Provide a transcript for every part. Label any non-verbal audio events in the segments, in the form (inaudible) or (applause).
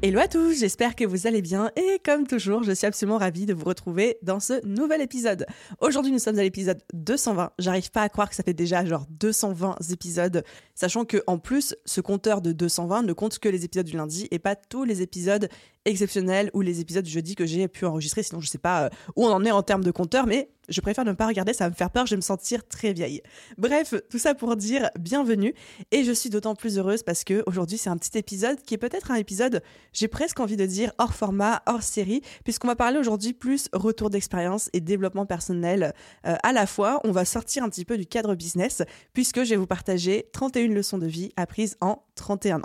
Hello à tous, j'espère que vous allez bien et comme toujours, je suis absolument ravie de vous retrouver dans ce nouvel épisode. Aujourd'hui, nous sommes à l'épisode 220. J'arrive pas à croire que ça fait déjà genre 220 épisodes, sachant que en plus, ce compteur de 220 ne compte que les épisodes du lundi et pas tous les épisodes exceptionnels ou les épisodes du jeudi que j'ai pu enregistrer. Sinon, je sais pas euh, où on en est en termes de compteur, mais je préfère ne pas regarder, ça va me faire peur, je vais me sentir très vieille. Bref, tout ça pour dire bienvenue et je suis d'autant plus heureuse parce que aujourd'hui c'est un petit épisode qui est peut-être un épisode, j'ai presque envie de dire hors format, hors série, puisqu'on va parler aujourd'hui plus retour d'expérience et développement personnel euh, à la fois. On va sortir un petit peu du cadre business puisque je vais vous partager 31 leçons de vie apprises en 31 ans.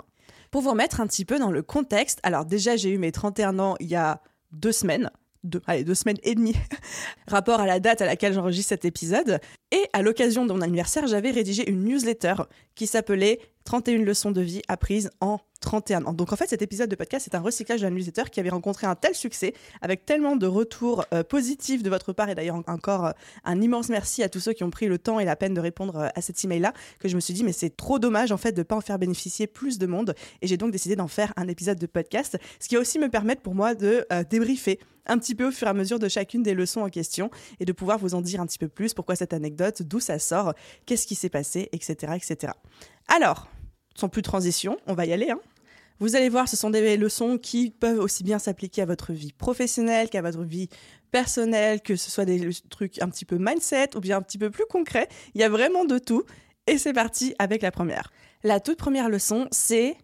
Pour vous remettre un petit peu dans le contexte, alors déjà j'ai eu mes 31 ans il y a deux semaines, deux, allez, deux semaines et demie, (laughs) rapport à la date à laquelle j'enregistre cet épisode. Et à l'occasion de mon anniversaire, j'avais rédigé une newsletter qui s'appelait 31 leçons de vie apprises en 31 ans. Donc en fait, cet épisode de podcast, c'est un recyclage la newsletter qui avait rencontré un tel succès, avec tellement de retours euh, positifs de votre part, et d'ailleurs encore euh, un immense merci à tous ceux qui ont pris le temps et la peine de répondre euh, à cet email-là, que je me suis dit, mais c'est trop dommage en fait de ne pas en faire bénéficier plus de monde, et j'ai donc décidé d'en faire un épisode de podcast, ce qui va aussi me permettre pour moi de débriefer un petit peu au fur et à mesure de chacune des leçons en question, et de pouvoir vous en dire un petit peu plus, pourquoi cette anecdote, d'où ça sort, qu'est-ce qui s'est passé, etc., etc. Alors, sans plus de transition, on va y aller. Hein. Vous allez voir, ce sont des leçons qui peuvent aussi bien s'appliquer à votre vie professionnelle qu'à votre vie personnelle, que ce soit des trucs un petit peu mindset ou bien un petit peu plus concrets. Il y a vraiment de tout. Et c'est parti avec la première. La toute première leçon, c'est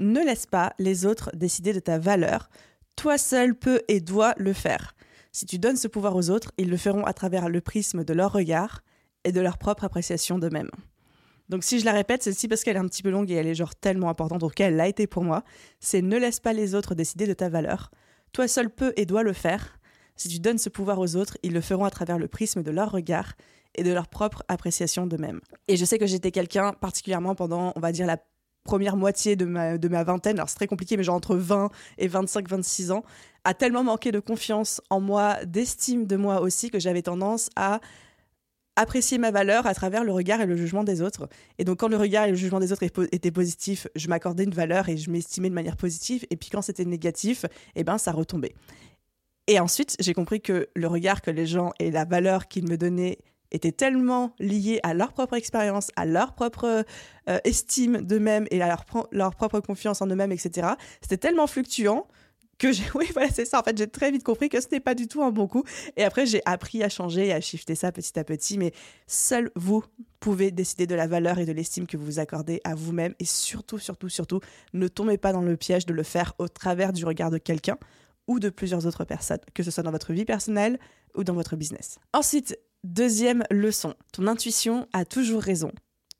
ne laisse pas les autres décider de ta valeur. Toi seul peux et dois le faire. Si tu donnes ce pouvoir aux autres, ils le feront à travers le prisme de leur regard et de leur propre appréciation d'eux-mêmes. Donc si je la répète, aussi parce qu'elle est un petit peu longue et elle est genre tellement importante, cas elle l'a été pour moi, c'est ne laisse pas les autres décider de ta valeur. Toi seul peux et dois le faire. Si tu donnes ce pouvoir aux autres, ils le feront à travers le prisme de leur regard et de leur propre appréciation d'eux-mêmes. Et je sais que j'étais quelqu'un, particulièrement pendant, on va dire, la première moitié de ma, de ma vingtaine, alors c'est très compliqué, mais genre entre 20 et 25-26 ans, a tellement manqué de confiance en moi, d'estime de moi aussi, que j'avais tendance à apprécier ma valeur à travers le regard et le jugement des autres. Et donc quand le regard et le jugement des autres étaient positifs, je m'accordais une valeur et je m'estimais de manière positive. Et puis quand c'était négatif, eh ben ça retombait. Et ensuite, j'ai compris que le regard que les gens et la valeur qu'ils me donnaient étaient tellement liés à leur propre expérience, à leur propre euh, estime d'eux-mêmes et à leur, leur propre confiance en eux-mêmes, etc. C'était tellement fluctuant que j'ai, (laughs) oui, voilà, c'est ça. En fait, j'ai très vite compris que ce n'est pas du tout un bon coup. Et après, j'ai appris à changer et à shifter ça petit à petit. Mais seul vous pouvez décider de la valeur et de l'estime que vous vous accordez à vous-même. Et surtout, surtout, surtout, ne tombez pas dans le piège de le faire au travers du regard de quelqu'un ou de plusieurs autres personnes, que ce soit dans votre vie personnelle ou dans votre business. Ensuite, deuxième leçon. Ton intuition a toujours raison.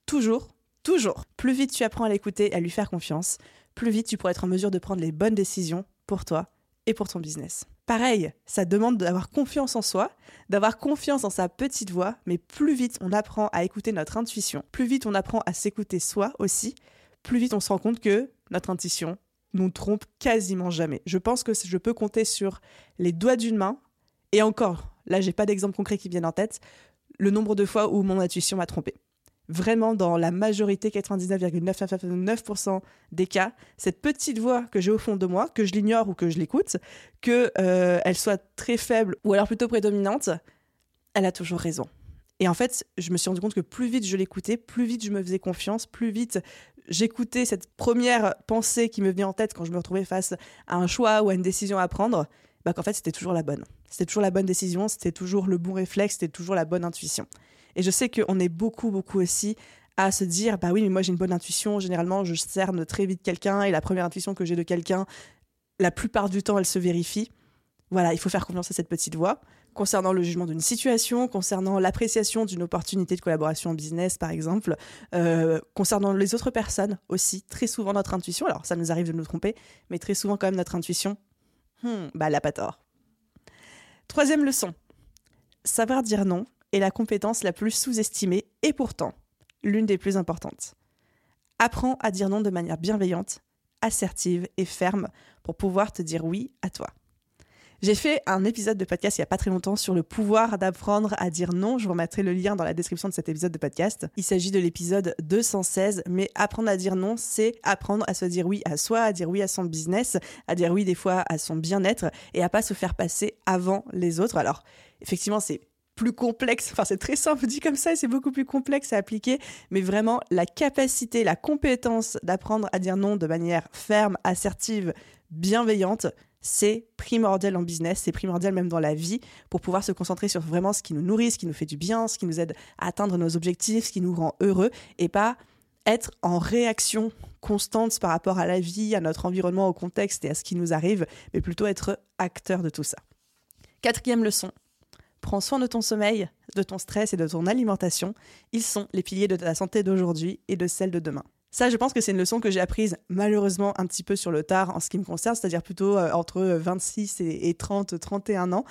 Toujours, toujours. Plus vite tu apprends à l'écouter à lui faire confiance, plus vite tu pourras être en mesure de prendre les bonnes décisions pour toi et pour ton business. Pareil, ça demande d'avoir confiance en soi, d'avoir confiance en sa petite voix, mais plus vite on apprend à écouter notre intuition, plus vite on apprend à s'écouter soi aussi, plus vite on se rend compte que notre intuition nous trompe quasiment jamais. Je pense que je peux compter sur les doigts d'une main, et encore, là j'ai pas d'exemple concret qui vienne en tête, le nombre de fois où mon intuition m'a trompé vraiment dans la majorité, 99,999% des cas, cette petite voix que j'ai au fond de moi, que je l'ignore ou que je l'écoute, que euh, elle soit très faible ou alors plutôt prédominante, elle a toujours raison. Et en fait, je me suis rendu compte que plus vite je l'écoutais, plus vite je me faisais confiance, plus vite j'écoutais cette première pensée qui me venait en tête quand je me retrouvais face à un choix ou à une décision à prendre, bah qu'en fait c'était toujours la bonne. C'était toujours la bonne décision, c'était toujours le bon réflexe, c'était toujours la bonne intuition. Et je sais qu'on est beaucoup, beaucoup aussi à se dire, bah oui, mais moi j'ai une bonne intuition, généralement je cerne très vite quelqu'un et la première intuition que j'ai de quelqu'un, la plupart du temps, elle se vérifie. Voilà, il faut faire confiance à cette petite voix concernant le jugement d'une situation, concernant l'appréciation d'une opportunité de collaboration en business, par exemple, euh, concernant les autres personnes aussi. Très souvent, notre intuition, alors ça nous arrive de nous tromper, mais très souvent, quand même, notre intuition, hmm, bah, elle n'a pas tort. Troisième leçon savoir dire non est la compétence la plus sous-estimée et pourtant l'une des plus importantes. Apprends à dire non de manière bienveillante, assertive et ferme pour pouvoir te dire oui à toi. J'ai fait un épisode de podcast il n'y a pas très longtemps sur le pouvoir d'apprendre à dire non. Je vous remettrai le lien dans la description de cet épisode de podcast. Il s'agit de l'épisode 216, mais apprendre à dire non, c'est apprendre à se dire oui à soi, à dire oui à son business, à dire oui des fois à son bien-être et à pas se faire passer avant les autres. Alors, effectivement, c'est plus complexe, enfin c'est très simple dit comme ça c'est beaucoup plus complexe à appliquer, mais vraiment la capacité, la compétence d'apprendre à dire non de manière ferme, assertive, bienveillante, c'est primordial en business, c'est primordial même dans la vie pour pouvoir se concentrer sur vraiment ce qui nous nourrit, ce qui nous fait du bien, ce qui nous aide à atteindre nos objectifs, ce qui nous rend heureux et pas être en réaction constante par rapport à la vie, à notre environnement, au contexte et à ce qui nous arrive, mais plutôt être acteur de tout ça. Quatrième leçon, Prends soin de ton sommeil, de ton stress et de ton alimentation. Ils sont les piliers de ta santé d'aujourd'hui et de celle de demain. Ça, je pense que c'est une leçon que j'ai apprise malheureusement un petit peu sur le tard en ce qui me concerne, c'est-à-dire plutôt euh, entre 26 et, 30, 31 ans.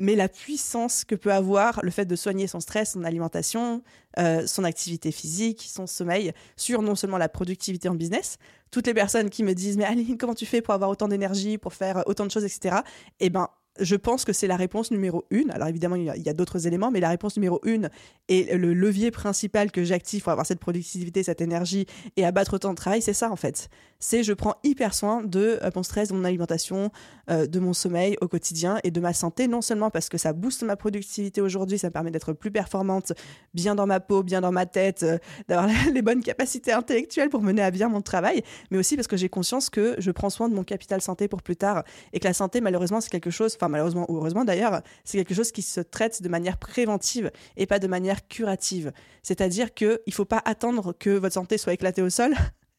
Mais la puissance que peut avoir le fait de soigner son stress, son alimentation, euh, son activité physique, son sommeil, sur non seulement la productivité en business, toutes les personnes qui me disent Mais Aline, comment tu fais pour avoir autant d'énergie, pour faire autant de choses, etc. Eh ben, je pense que c'est la réponse numéro une. Alors évidemment, il y a, d'autres éléments, mais la réponse numéro une et le levier principal que j'active pour avoir cette productivité, cette énergie et abattre autant de travail, c'est ça en fait. C'est je prends hyper soin de euh, mon stress, de mon alimentation, euh, de mon sommeil au quotidien et de ma santé, non seulement parce que ça booste ma productivité aujourd'hui, ça me permet d'être plus performante, bien dans ma peau, bien dans ma tête, euh, d'avoir (laughs) les bonnes capacités intellectuelles pour mener à bien mon travail, mais aussi parce que j'ai conscience que je prends soin de mon capital santé pour plus tard et que la santé, malheureusement, c'est quelque chose enfin malheureusement ou heureusement d'ailleurs, c'est quelque chose qui se traite de manière préventive et pas de manière curative. C'est-à-dire qu'il ne faut pas attendre que votre santé soit éclatée au sol,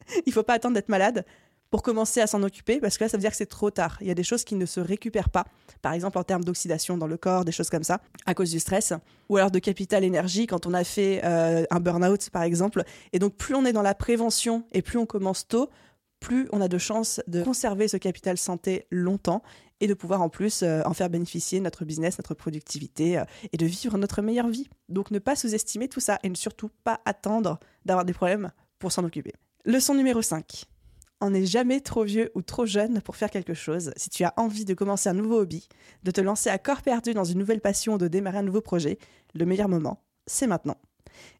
(laughs) il ne faut pas attendre d'être malade pour commencer à s'en occuper, parce que là, ça veut dire que c'est trop tard. Il y a des choses qui ne se récupèrent pas, par exemple en termes d'oxydation dans le corps, des choses comme ça, à cause du stress, ou alors de capital énergie quand on a fait euh, un burn-out, par exemple. Et donc, plus on est dans la prévention et plus on commence tôt, plus on a de chances de conserver ce capital santé longtemps et de pouvoir en plus euh, en faire bénéficier notre business, notre productivité euh, et de vivre notre meilleure vie. Donc ne pas sous-estimer tout ça et ne surtout pas attendre d'avoir des problèmes pour s'en occuper. Leçon numéro 5. On n'est jamais trop vieux ou trop jeune pour faire quelque chose. Si tu as envie de commencer un nouveau hobby, de te lancer à corps perdu dans une nouvelle passion, de démarrer un nouveau projet, le meilleur moment, c'est maintenant.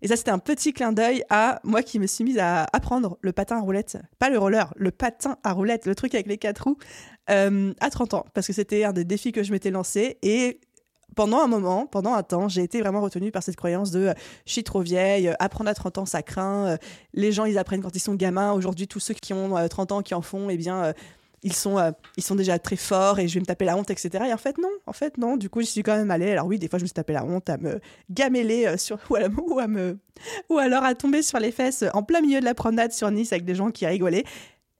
Et ça, c'était un petit clin d'œil à moi qui me suis mise à apprendre le patin à roulette. Pas le roller, le patin à roulette, le truc avec les quatre roues, euh, à 30 ans. Parce que c'était un des défis que je m'étais lancé. Et pendant un moment, pendant un temps, j'ai été vraiment retenue par cette croyance de euh, je suis trop vieille, euh, apprendre à 30 ans, ça craint. les gens, ils apprennent quand ils sont gamins. Aujourd'hui, tous ceux qui ont 30 ans, qui en font, eh bien ils sont, euh, ils sont déjà très forts et je vais me taper la honte, etc. Et en fait, non, en fait, non. Du coup, j'y suis quand même allée. Alors oui, des fois, je me suis tapé la honte à me gameler euh, sur, (laughs) ou, me, ou alors à tomber sur les fesses en plein milieu de la promenade sur Nice avec des gens qui rigolaient.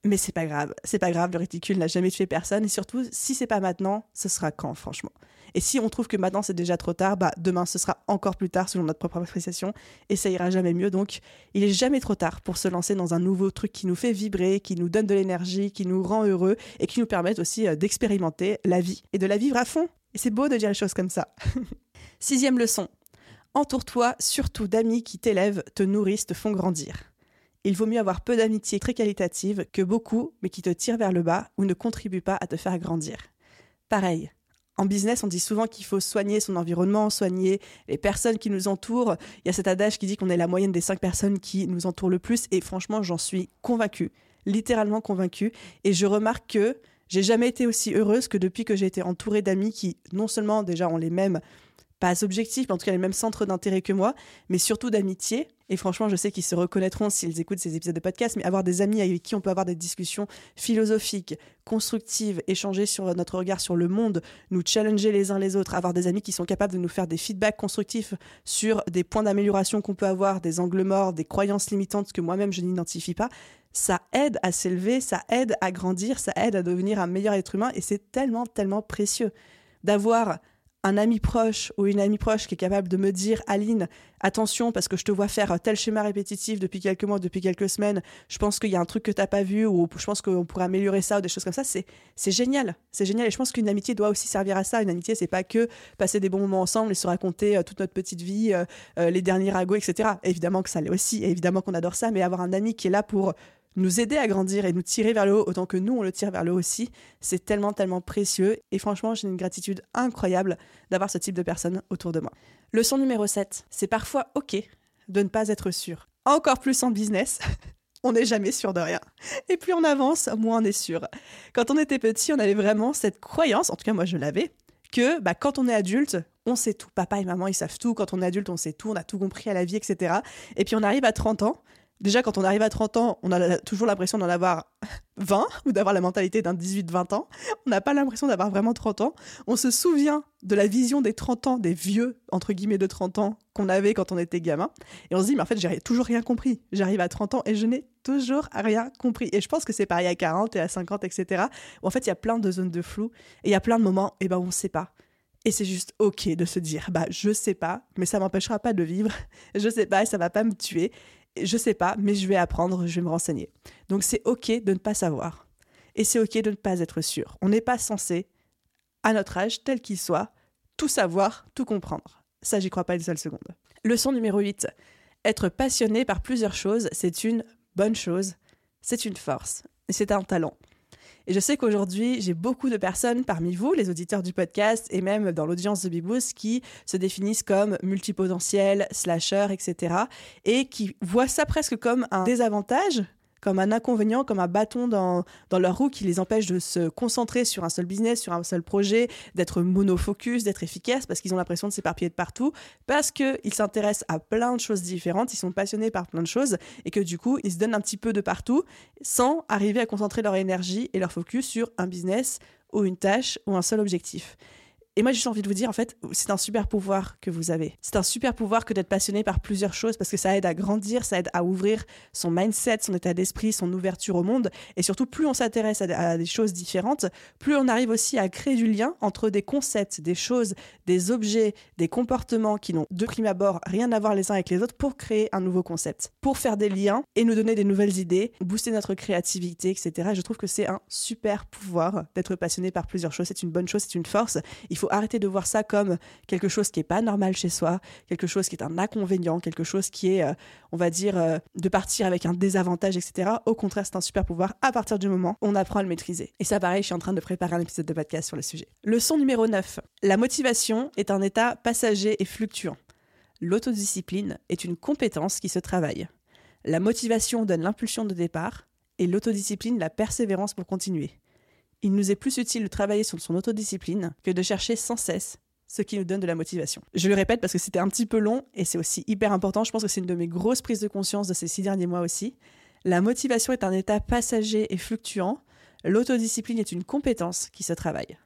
Mais c'est pas grave, c'est pas grave, le réticule n'a jamais tué personne. Et surtout, si c'est pas maintenant, ce sera quand, franchement? Et si on trouve que maintenant c'est déjà trop tard, bah demain ce sera encore plus tard selon notre propre appréciation et ça ira jamais mieux. Donc il est jamais trop tard pour se lancer dans un nouveau truc qui nous fait vibrer, qui nous donne de l'énergie, qui nous rend heureux et qui nous permet aussi euh, d'expérimenter la vie et de la vivre à fond. Et c'est beau de dire les choses comme ça. (laughs) Sixième leçon. Entoure-toi surtout d'amis qui t'élèvent, te nourrissent, te font grandir. Il vaut mieux avoir peu d'amitié très qualitative que beaucoup, mais qui te tirent vers le bas ou ne contribuent pas à te faire grandir. Pareil, en business, on dit souvent qu'il faut soigner son environnement, soigner les personnes qui nous entourent. Il y a cet adage qui dit qu'on est la moyenne des cinq personnes qui nous entourent le plus. Et franchement, j'en suis convaincue, littéralement convaincue. Et je remarque que j'ai jamais été aussi heureuse que depuis que j'ai été entourée d'amis qui, non seulement déjà ont les mêmes pas objectifs, mais en tout cas les mêmes centres d'intérêt que moi, mais surtout d'amitié. Et franchement, je sais qu'ils se reconnaîtront s'ils écoutent ces épisodes de podcast, mais avoir des amis avec qui on peut avoir des discussions philosophiques, constructives, échanger sur notre regard sur le monde, nous challenger les uns les autres, avoir des amis qui sont capables de nous faire des feedbacks constructifs sur des points d'amélioration qu'on peut avoir, des angles morts, des croyances limitantes que moi-même je n'identifie pas, ça aide à s'élever, ça aide à grandir, ça aide à devenir un meilleur être humain et c'est tellement, tellement précieux d'avoir un ami proche ou une amie proche qui est capable de me dire Aline, attention parce que je te vois faire tel schéma répétitif depuis quelques mois, depuis quelques semaines, je pense qu'il y a un truc que tu n'as pas vu ou je pense qu'on pourrait améliorer ça ou des choses comme ça, c'est c'est génial, c'est génial. Et je pense qu'une amitié doit aussi servir à ça. Une amitié, c'est pas que passer des bons moments ensemble et se raconter euh, toute notre petite vie, euh, euh, les derniers ragots, etc. Évidemment que ça l'est aussi, évidemment qu'on adore ça, mais avoir un ami qui est là pour nous aider à grandir et nous tirer vers le haut autant que nous on le tire vers le haut aussi, c'est tellement tellement précieux et franchement j'ai une gratitude incroyable d'avoir ce type de personnes autour de moi. Leçon numéro 7, c'est parfois ok de ne pas être sûr. Encore plus en business. (laughs) on n'est jamais sûr de rien. Et plus on avance, moins on est sûr. Quand on était petit, on avait vraiment cette croyance, en tout cas moi je l'avais, que bah, quand on est adulte, on sait tout. Papa et maman, ils savent tout. Quand on est adulte, on sait tout. On a tout compris à la vie, etc. Et puis on arrive à 30 ans déjà, quand on arrive à 30 ans, on a toujours l'impression d'en avoir (laughs) 20 ou d'avoir la mentalité d'un 18-20 ans. On n'a pas l'impression d'avoir vraiment 30 ans. On se souvient de la vision des 30 ans, des vieux, entre guillemets, de 30 ans qu'on avait quand on était gamin. Et on se dit, mais en fait, j'ai toujours rien compris. J'arrive à 30 ans et je n'ai toujours rien compris. Et je pense que c'est pareil à 40 et à 50, etc. Où en fait, il y a plein de zones de flou et il y a plein de moments, et eh ben, on ne sait pas. Et c'est juste ok de se dire, bah je sais pas, mais ça m'empêchera pas de vivre. (laughs) Je sais pas et ça va pas me tuer je sais pas, mais je vais apprendre, je vais me renseigner. Donc c'est ok de ne pas savoir. Et c'est ok de ne pas être sûr. On n'est pas censé, à notre âge, tel qu'il soit, tout savoir, tout comprendre. Ça, j'y crois pas une seule seconde. Leçon numéro 8. Être passionné par plusieurs choses, c'est une bonne chose, c'est une force, c'est un talent. Et je sais qu'aujourd'hui, j'ai beaucoup de personnes parmi vous, les auditeurs du podcast et même dans l'audience de Bibous, qui se définissent comme multipotentiels, slashers, etc. et qui voient ça presque comme un désavantage comme un inconvénient, comme un bâton dans, dans leur roue qui les empêche de se concentrer sur un seul business, sur un seul projet, d'être monofocus, d'être efficace, parce qu'ils ont l'impression de s'éparpiller de partout, parce qu'ils s'intéressent à plein de choses différentes, ils sont passionnés par plein de choses, et que du coup, ils se donnent un petit peu de partout, sans arriver à concentrer leur énergie et leur focus sur un business ou une tâche ou un seul objectif. Et moi, j'ai juste envie de vous dire, en fait, c'est un super pouvoir que vous avez. C'est un super pouvoir que d'être passionné par plusieurs choses parce que ça aide à grandir, ça aide à ouvrir son mindset, son état d'esprit, son ouverture au monde. Et surtout, plus on s'intéresse à, des choses différentes, plus on arrive aussi à créer du lien entre des concepts, des choses, des objets, des comportements qui n'ont de prime abord rien à voir les uns avec les autres pour créer un nouveau concept, pour faire des liens et nous donner des nouvelles idées, booster notre créativité, etc. je trouve que c'est un super pouvoir d'être passionné par plusieurs choses. C'est une bonne chose, c'est une force. Il arrêter de voir ça comme quelque chose qui n'est pas normal chez soi, quelque chose qui est un inconvénient, quelque chose qui est, euh, on va dire, euh, de partir avec un désavantage, etc. Au contraire, c'est un super pouvoir à partir du moment où on apprend à le maîtriser. Et ça, pareil, je suis en train de préparer un épisode de podcast sur le sujet. Leçon numéro 9. La motivation est un état passager et fluctuant. L'autodiscipline est une compétence qui se travaille. La motivation donne l'impulsion de départ et l'autodiscipline la persévérance pour continuer il nous est plus utile de travailler sur son autodiscipline que de chercher sans cesse ce qui nous donne de la motivation. Je le répète parce que c'était un petit peu long et c'est aussi hyper important. Je pense que c'est une de mes grosses prises de conscience de ces six derniers mois aussi. La motivation est un état passager et fluctuant. L'autodiscipline est une compétence qui se travaille.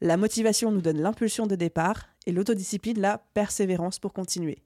La motivation nous donne l'impulsion de départ et l'autodiscipline la persévérance pour continuer.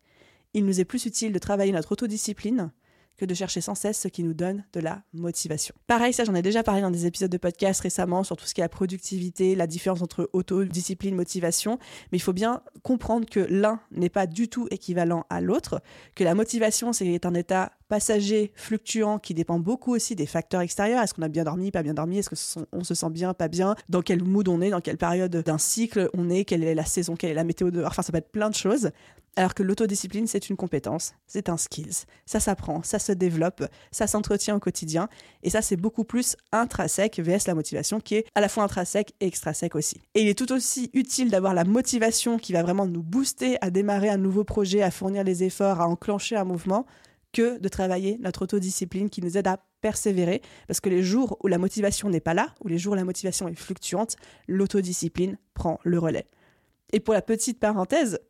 Il nous est plus utile de travailler notre autodiscipline que de chercher sans cesse ce qui nous donne de la motivation. Pareil, ça j'en ai déjà parlé dans des épisodes de podcast récemment sur tout ce qui est la productivité, la différence entre autodiscipline, motivation, mais il faut bien comprendre que l'un n'est pas du tout équivalent à l'autre, que la motivation c'est un état passager, fluctuant, qui dépend beaucoup aussi des facteurs extérieurs. Est-ce qu'on a bien dormi, pas bien dormi? Est-ce qu'on se sent bien, pas bien? Dans quel mood on est? Dans quelle période d'un cycle on est? Quelle est la saison? Quelle est la météo? Dehors Enfin, ça peut être plein de choses. Alors que l'autodiscipline, c'est une compétence, c'est un skills. Ça s'apprend, ça se développe, ça s'entretient au quotidien. Et ça, c'est beaucoup plus intrinsèque vs la motivation qui est à la fois intrinsèque et extrinsèque aussi. Et il est tout aussi utile d'avoir la motivation qui va vraiment nous booster à démarrer un nouveau projet, à fournir les efforts, à enclencher un mouvement, que de travailler notre autodiscipline qui nous aide à persévérer. Parce que les jours où la motivation n'est pas là, ou les jours où la motivation est fluctuante, l'autodiscipline prend le relais. Et pour la petite parenthèse,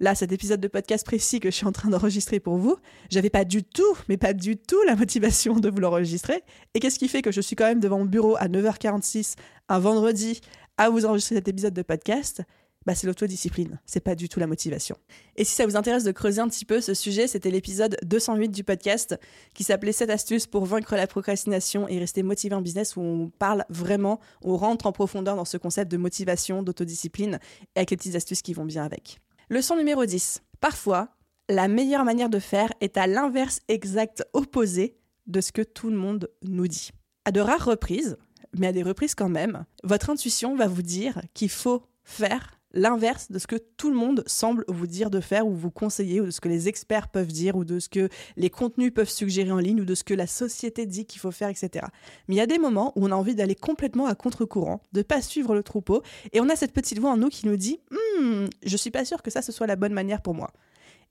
là, cet épisode de podcast précis que je suis en train d'enregistrer pour vous, j'avais pas du tout, mais pas du tout la motivation de vous l'enregistrer. Et qu'est-ce qui fait que je suis quand même devant mon bureau à 9h46 un vendredi à vous enregistrer cet épisode de podcast? Bah, c'est l'autodiscipline, c'est pas du tout la motivation. Et si ça vous intéresse de creuser un petit peu ce sujet, c'était l'épisode 208 du podcast qui s'appelait 7 astuces pour vaincre la procrastination et rester motivé en business où on parle vraiment, on rentre en profondeur dans ce concept de motivation, d'autodiscipline et avec les petites astuces qui vont bien avec. Leçon numéro 10. Parfois, la meilleure manière de faire est à l'inverse exact opposé de ce que tout le monde nous dit. À de rares reprises, mais à des reprises quand même, votre intuition va vous dire qu'il faut faire l'inverse de ce que tout le monde semble vous dire de faire ou vous conseiller ou de ce que les experts peuvent dire ou de ce que les contenus peuvent suggérer en ligne ou de ce que la société dit qu'il faut faire, etc. Mais il y a des moments où on a envie d'aller complètement à contre-courant, de pas suivre le troupeau et on a cette petite voix en nous qui nous dit hmm, je suis pas sûr que ça ce soit la bonne manière pour moi.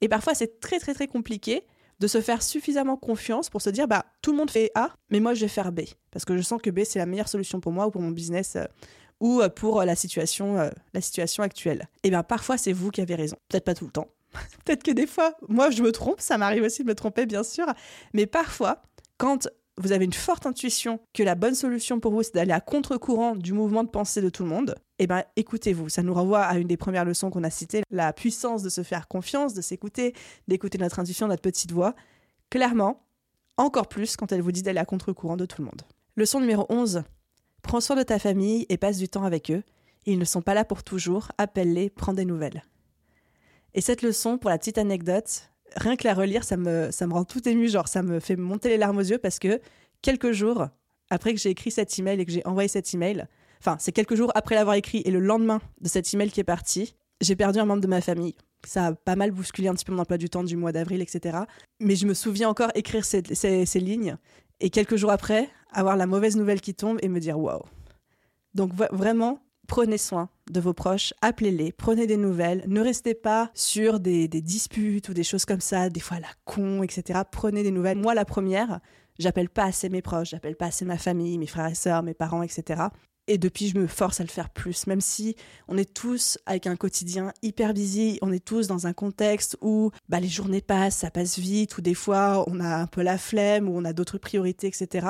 Et parfois c'est très très très compliqué de se faire suffisamment confiance pour se dire bah tout le monde fait A mais moi je vais faire B parce que je sens que B c'est la meilleure solution pour moi ou pour mon business euh, ou euh, pour la situation, euh, la situation actuelle. Et eh bien parfois c'est vous qui avez raison. Peut-être pas tout le temps. (laughs) Peut-être que des fois, moi je me trompe, ça m'arrive aussi de me tromper bien sûr, mais parfois quand vous avez une forte intuition que la bonne solution pour vous, c'est d'aller à contre-courant du mouvement de pensée de tout le monde, eh bien, écoutez-vous. Ça nous renvoie à une des premières leçons qu'on a citées, la puissance de se faire confiance, de s'écouter, d'écouter notre intuition, notre petite voix. Clairement, encore plus quand elle vous dit d'aller à contre-courant de tout le monde. Leçon numéro 11, Prends soin de ta famille et passe du temps avec eux. Ils ne sont pas là pour toujours. Appelle-les, prends des nouvelles. Et cette leçon, pour la petite anecdote, rien que la relire, ça me, ça me rend tout ému. Genre, ça me fait monter les larmes aux yeux parce que quelques jours après que j'ai écrit cet email et que j'ai envoyé cet email, enfin, c'est quelques jours après l'avoir écrit et le lendemain de cet email qui est parti, j'ai perdu un membre de ma famille. Ça a pas mal bousculé un petit peu mon emploi du temps du mois d'avril, etc. Mais je me souviens encore écrire ces, ces lignes et quelques jours après, avoir la mauvaise nouvelle qui tombe et me dire waouh. Donc vraiment, prenez soin de vos proches, appelez-les, prenez des nouvelles, ne restez pas sur des, disputes ou des choses comme ça, des fois la con, etc. Prenez des nouvelles. Moi, la première, j'appelle pas assez mes proches, j'appelle pas assez ma famille, mes frères et sœurs, mes parents, etc. Et depuis, je me force à le faire plus, même si on est tous avec un quotidien hyper busy, on est tous dans un contexte où bah, les journées passent, ça passe vite, ou des fois on a un peu la flemme, ou on a d'autres priorités, etc.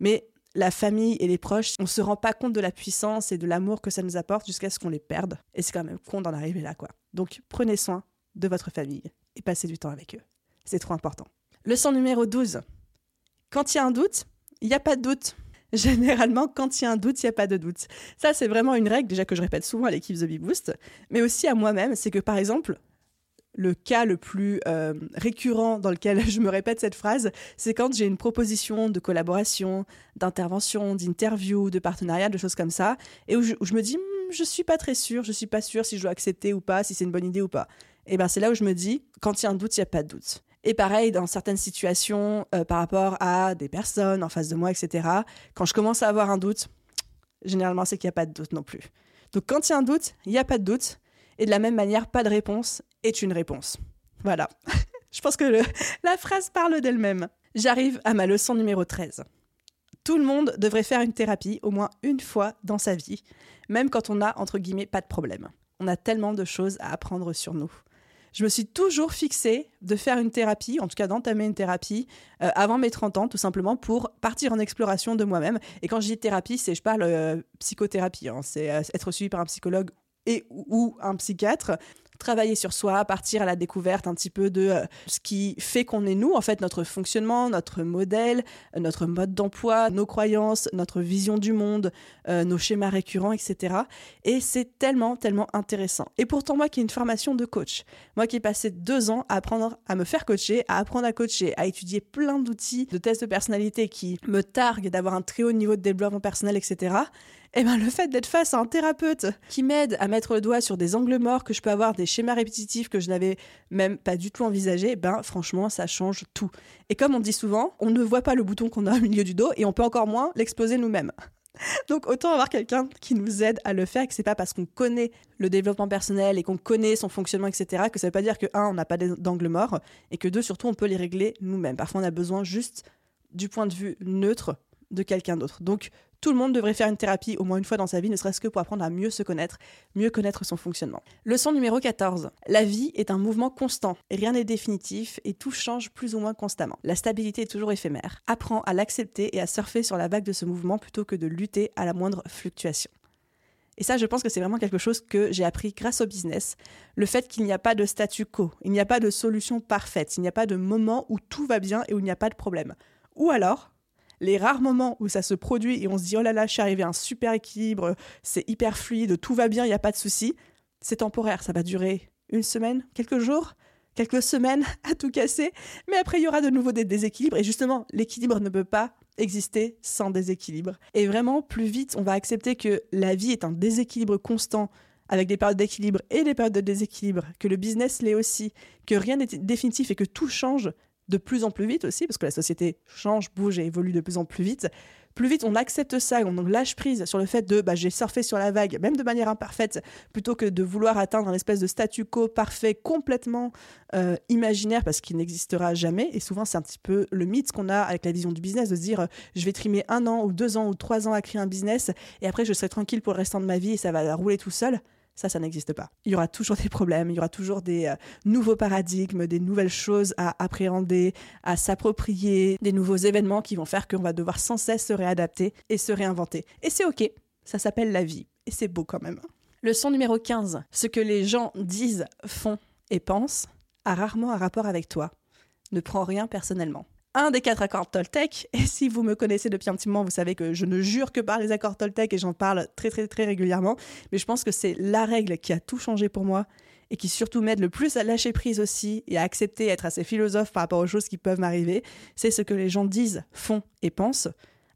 Mais la famille et les proches, on se rend pas compte de la puissance et de l'amour que ça nous apporte jusqu'à ce qu'on les perde. Et c'est quand même con d'en arriver là, quoi. Donc prenez soin de votre famille et passez du temps avec eux. C'est trop important. Leçon numéro 12. Quand il y a un doute, il n'y a pas de doute. (laughs) Généralement, quand il y a un doute, il n'y a pas de doute. Ça, c'est vraiment une règle, déjà que je répète souvent à l'équipe The Bee Boost, mais aussi à moi-même. C'est que, par exemple, le cas le plus euh, récurrent dans lequel (laughs) je me répète cette phrase, c'est quand j'ai une proposition de collaboration, d'intervention, d'interview, de partenariat, de choses comme ça, et où je, me dis, hmm, je suis pas très sûre, je suis pas sûre si je dois accepter ou pas, si c'est une bonne idée ou pas. Et ben c'est là où je me dis, quand il y a un doute, il n'y a pas de doute. Et pareil, dans certaines situations, euh, par rapport à des personnes en face de moi, etc., quand je commence à avoir un doute, généralement, c'est qu'il n'y a pas de doute non plus. Donc quand il y a un doute, il n'y a pas de doute. Et de la même manière, pas de réponse est une réponse. Voilà. (laughs) je pense que la phrase parle d'elle-même. J'arrive à ma leçon numéro 13. Tout le monde devrait faire une thérapie au moins une fois dans sa vie, même quand on n'a, entre guillemets, pas de problème. On a tellement de choses à apprendre sur nous je me suis toujours fixée de faire une thérapie, en tout cas d'entamer une thérapie, euh, avant mes 30 ans, tout simplement pour partir en exploration de moi-même. Et quand je dis thérapie, c'est je parle euh, psychothérapie, hein. c'est euh, être suivi par un psychologue ou un psychiatre travailler sur soi, partir à la découverte un petit peu de euh, ce qui fait qu'on est nous, en fait, notre fonctionnement, notre modèle, euh, notre mode d'emploi, nos croyances, notre vision du monde, euh, nos schémas récurrents, etc. Et c'est tellement, tellement intéressant. Et pourtant, moi qui ai une formation de coach, moi qui ai passé deux ans à apprendre à me faire coacher, à apprendre à coacher, à étudier plein d'outils de tests de personnalité qui me targuent d'avoir un très haut niveau de développement personnel, etc eh ben, le fait d'être face à un thérapeute qui m'aide à mettre le doigt sur des angles morts que je peux avoir, des schémas répétitifs que je n'avais même pas du tout envisagé, ben franchement, ça change tout. Et comme on dit souvent, on ne voit pas le bouton qu'on a au milieu du dos et on peut encore moins l'exploser nous-mêmes. (laughs) Donc autant avoir quelqu'un qui nous aide à le faire, que c'est pas parce qu'on connaît le développement personnel et qu'on connaît son fonctionnement, etc., que ça veut pas dire que un, on n'a pas d'angle mort, et que deux, surtout, on peut les régler nous-mêmes. Parfois, on a besoin juste du point de vue neutre de quelqu'un d'autre. Donc tout le monde devrait faire une thérapie au moins une fois dans sa vie, ne serait-ce que pour apprendre à mieux se connaître, mieux connaître son fonctionnement. Leçon numéro 14. La vie est un mouvement constant, rien n'est définitif et tout change plus ou moins constamment. La stabilité est toujours éphémère. Apprends à l'accepter et à surfer sur la vague de ce mouvement plutôt que de lutter à la moindre fluctuation. Et ça, je pense que c'est vraiment quelque chose que j'ai appris grâce au business. Le fait qu'il n'y a pas de statu quo, il n'y a pas de solution parfaite, il n'y a pas de moment où tout va bien et où il n'y a pas de problème. Ou alors, les rares moments où ça se produit et on se dit oh là là, je suis arrivé à un super équilibre, c'est hyper fluide, tout va bien, il n'y a pas de souci, c'est temporaire, ça va durer une semaine, quelques jours, quelques semaines (laughs) à tout casser, mais après il y aura de nouveau des déséquilibres et justement l'équilibre ne peut pas exister sans déséquilibre. Et vraiment, plus vite on va accepter que la vie est un déséquilibre constant avec des périodes d'équilibre et des périodes de déséquilibre, que le business l'est aussi, que rien n'est définitif et que tout change de plus en plus vite aussi, parce que la société change, bouge et évolue de plus en plus vite, plus vite on accepte ça, on lâche prise sur le fait de bah, j'ai surfé sur la vague, même de manière imparfaite, plutôt que de vouloir atteindre un espèce de statu quo parfait, complètement euh, imaginaire, parce qu'il n'existera jamais. Et souvent, c'est un petit peu le mythe qu'on a avec la vision du business, de se dire je vais trimer un an ou deux ans ou trois ans à créer un business, et après je serai tranquille pour le restant de ma vie et ça va rouler tout seul. Ça, ça n'existe pas. Il y aura toujours des problèmes, il y aura toujours des euh, nouveaux paradigmes, des nouvelles choses à appréhender, à s'approprier, des nouveaux événements qui vont faire qu'on va devoir sans cesse se réadapter et se réinventer. Et c'est OK, ça s'appelle la vie. Et c'est beau quand même. Leçon numéro 15. Ce que les gens disent, font et pensent a rarement un rapport avec toi. Ne prends rien personnellement un des quatre accords Toltec. Et si vous me connaissez depuis un petit moment, vous savez que je ne jure que par les accords Toltec et j'en parle très très très régulièrement. Mais je pense que c'est la règle qui a tout changé pour moi et qui surtout m'aide le plus à lâcher prise aussi et à accepter, être assez philosophe par rapport aux choses qui peuvent m'arriver. C'est ce que les gens disent, font et pensent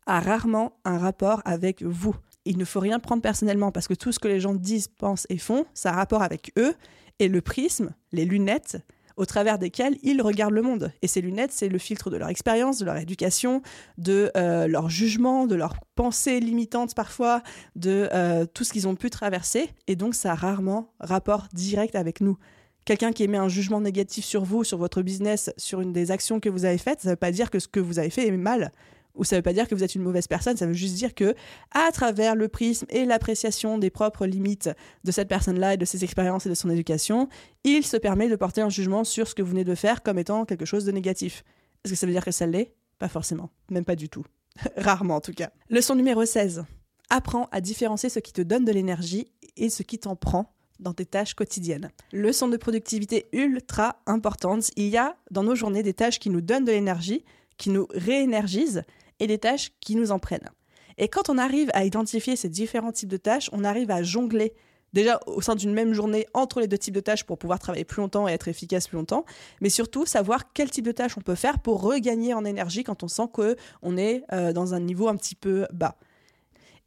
a rarement un rapport avec vous. Il ne faut rien prendre personnellement parce que tout ce que les gens disent, pensent et font, ça a rapport avec eux et le prisme, les lunettes, au travers desquels ils regardent le monde. Et ces lunettes, c'est le filtre de leur expérience, de leur éducation, de euh, leur jugement, de leurs pensées limitantes parfois, de euh, tout ce qu'ils ont pu traverser. Et donc, ça a rarement rapport direct avec nous. Quelqu'un qui émet un jugement négatif sur vous, sur votre business, sur une des actions que vous avez faites, ça ne veut pas dire que ce que vous avez fait est mal ou ça ne veut pas dire que vous êtes une mauvaise personne, ça veut juste dire que à travers le prisme et l'appréciation des propres limites de cette personne-là et de ses expériences et de son éducation, il se permet de porter un jugement sur ce que vous venez de faire comme étant quelque chose de négatif. Est-ce que ça veut dire que ça l'est? Pas forcément, même pas du tout. (laughs) Rarement en tout cas. Leçon numéro 16. Apprends à différencier ce qui te donne de l'énergie et ce qui t'en prend dans tes tâches quotidiennes. Leçon de productivité ultra importante. Il y a dans nos journées des tâches qui nous donnent de l'énergie, qui nous réénergisent et des tâches qui nous en prennent. Et quand on arrive à identifier ces différents types de tâches, on arrive à jongler déjà au sein d'une même journée entre les deux types de tâches pour pouvoir travailler plus longtemps et être efficace plus longtemps, mais surtout savoir quel type de tâche on peut faire pour regagner en énergie quand on sent qu'on est euh, dans un niveau un petit peu bas.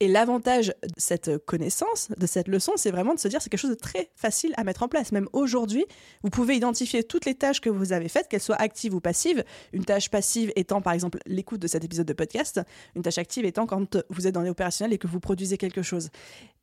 Et l'avantage de cette connaissance, de cette leçon, c'est vraiment de se dire c'est quelque chose de très facile à mettre en place. Même aujourd'hui, vous pouvez identifier toutes les tâches que vous avez faites, qu'elles soient actives ou passives. Une tâche passive étant par exemple l'écoute de cet épisode de podcast, une tâche active étant quand vous êtes dans l'opérationnel et que vous produisez quelque chose.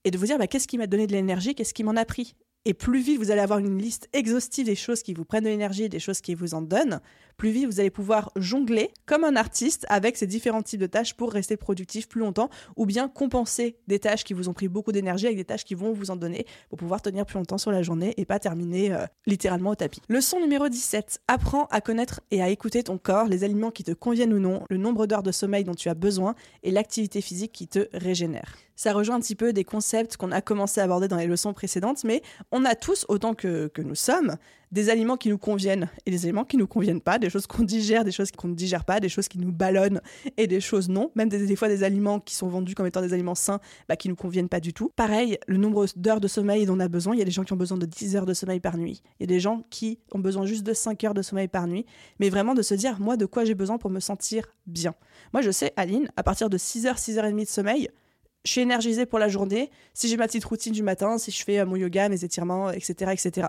Et de vous dire bah, qu'est-ce qui m'a donné de l'énergie, qu'est-ce qui m'en a pris? Et plus vite vous allez avoir une liste exhaustive des choses qui vous prennent de l'énergie, des choses qui vous en donnent, plus vite vous allez pouvoir jongler comme un artiste avec ces différents types de tâches pour rester productif plus longtemps ou bien compenser des tâches qui vous ont pris beaucoup d'énergie avec des tâches qui vont vous en donner pour pouvoir tenir plus longtemps sur la journée et pas terminer euh, littéralement au tapis. Leçon numéro 17. Apprends à connaître et à écouter ton corps, les aliments qui te conviennent ou non, le nombre d'heures de sommeil dont tu as besoin et l'activité physique qui te régénère. Ça rejoint un petit peu des concepts qu'on a commencé à aborder dans les leçons précédentes, mais on a tous, autant que, que nous sommes, des aliments qui nous conviennent et des aliments qui nous conviennent pas, des choses qu'on digère, des choses qu'on ne digère pas, des choses qui nous ballonnent et des choses non. Même des, fois des aliments qui sont vendus comme étant des aliments sains, bah, qui nous conviennent pas du tout. Pareil, le nombre d'heures de sommeil dont on a besoin, il y a des gens qui ont besoin de 10 heures de sommeil par nuit. Il y a des gens qui ont besoin juste de 5 heures de sommeil par nuit, mais vraiment de se dire, moi, de quoi j'ai besoin pour me sentir bien. Moi, je sais, Aline, à partir de 6 heures, 6 heures et demie de sommeil, je suis énergisée pour la journée. Si j'ai ma petite routine du matin, si je fais euh, mon yoga, mes étirements, etc., etc.,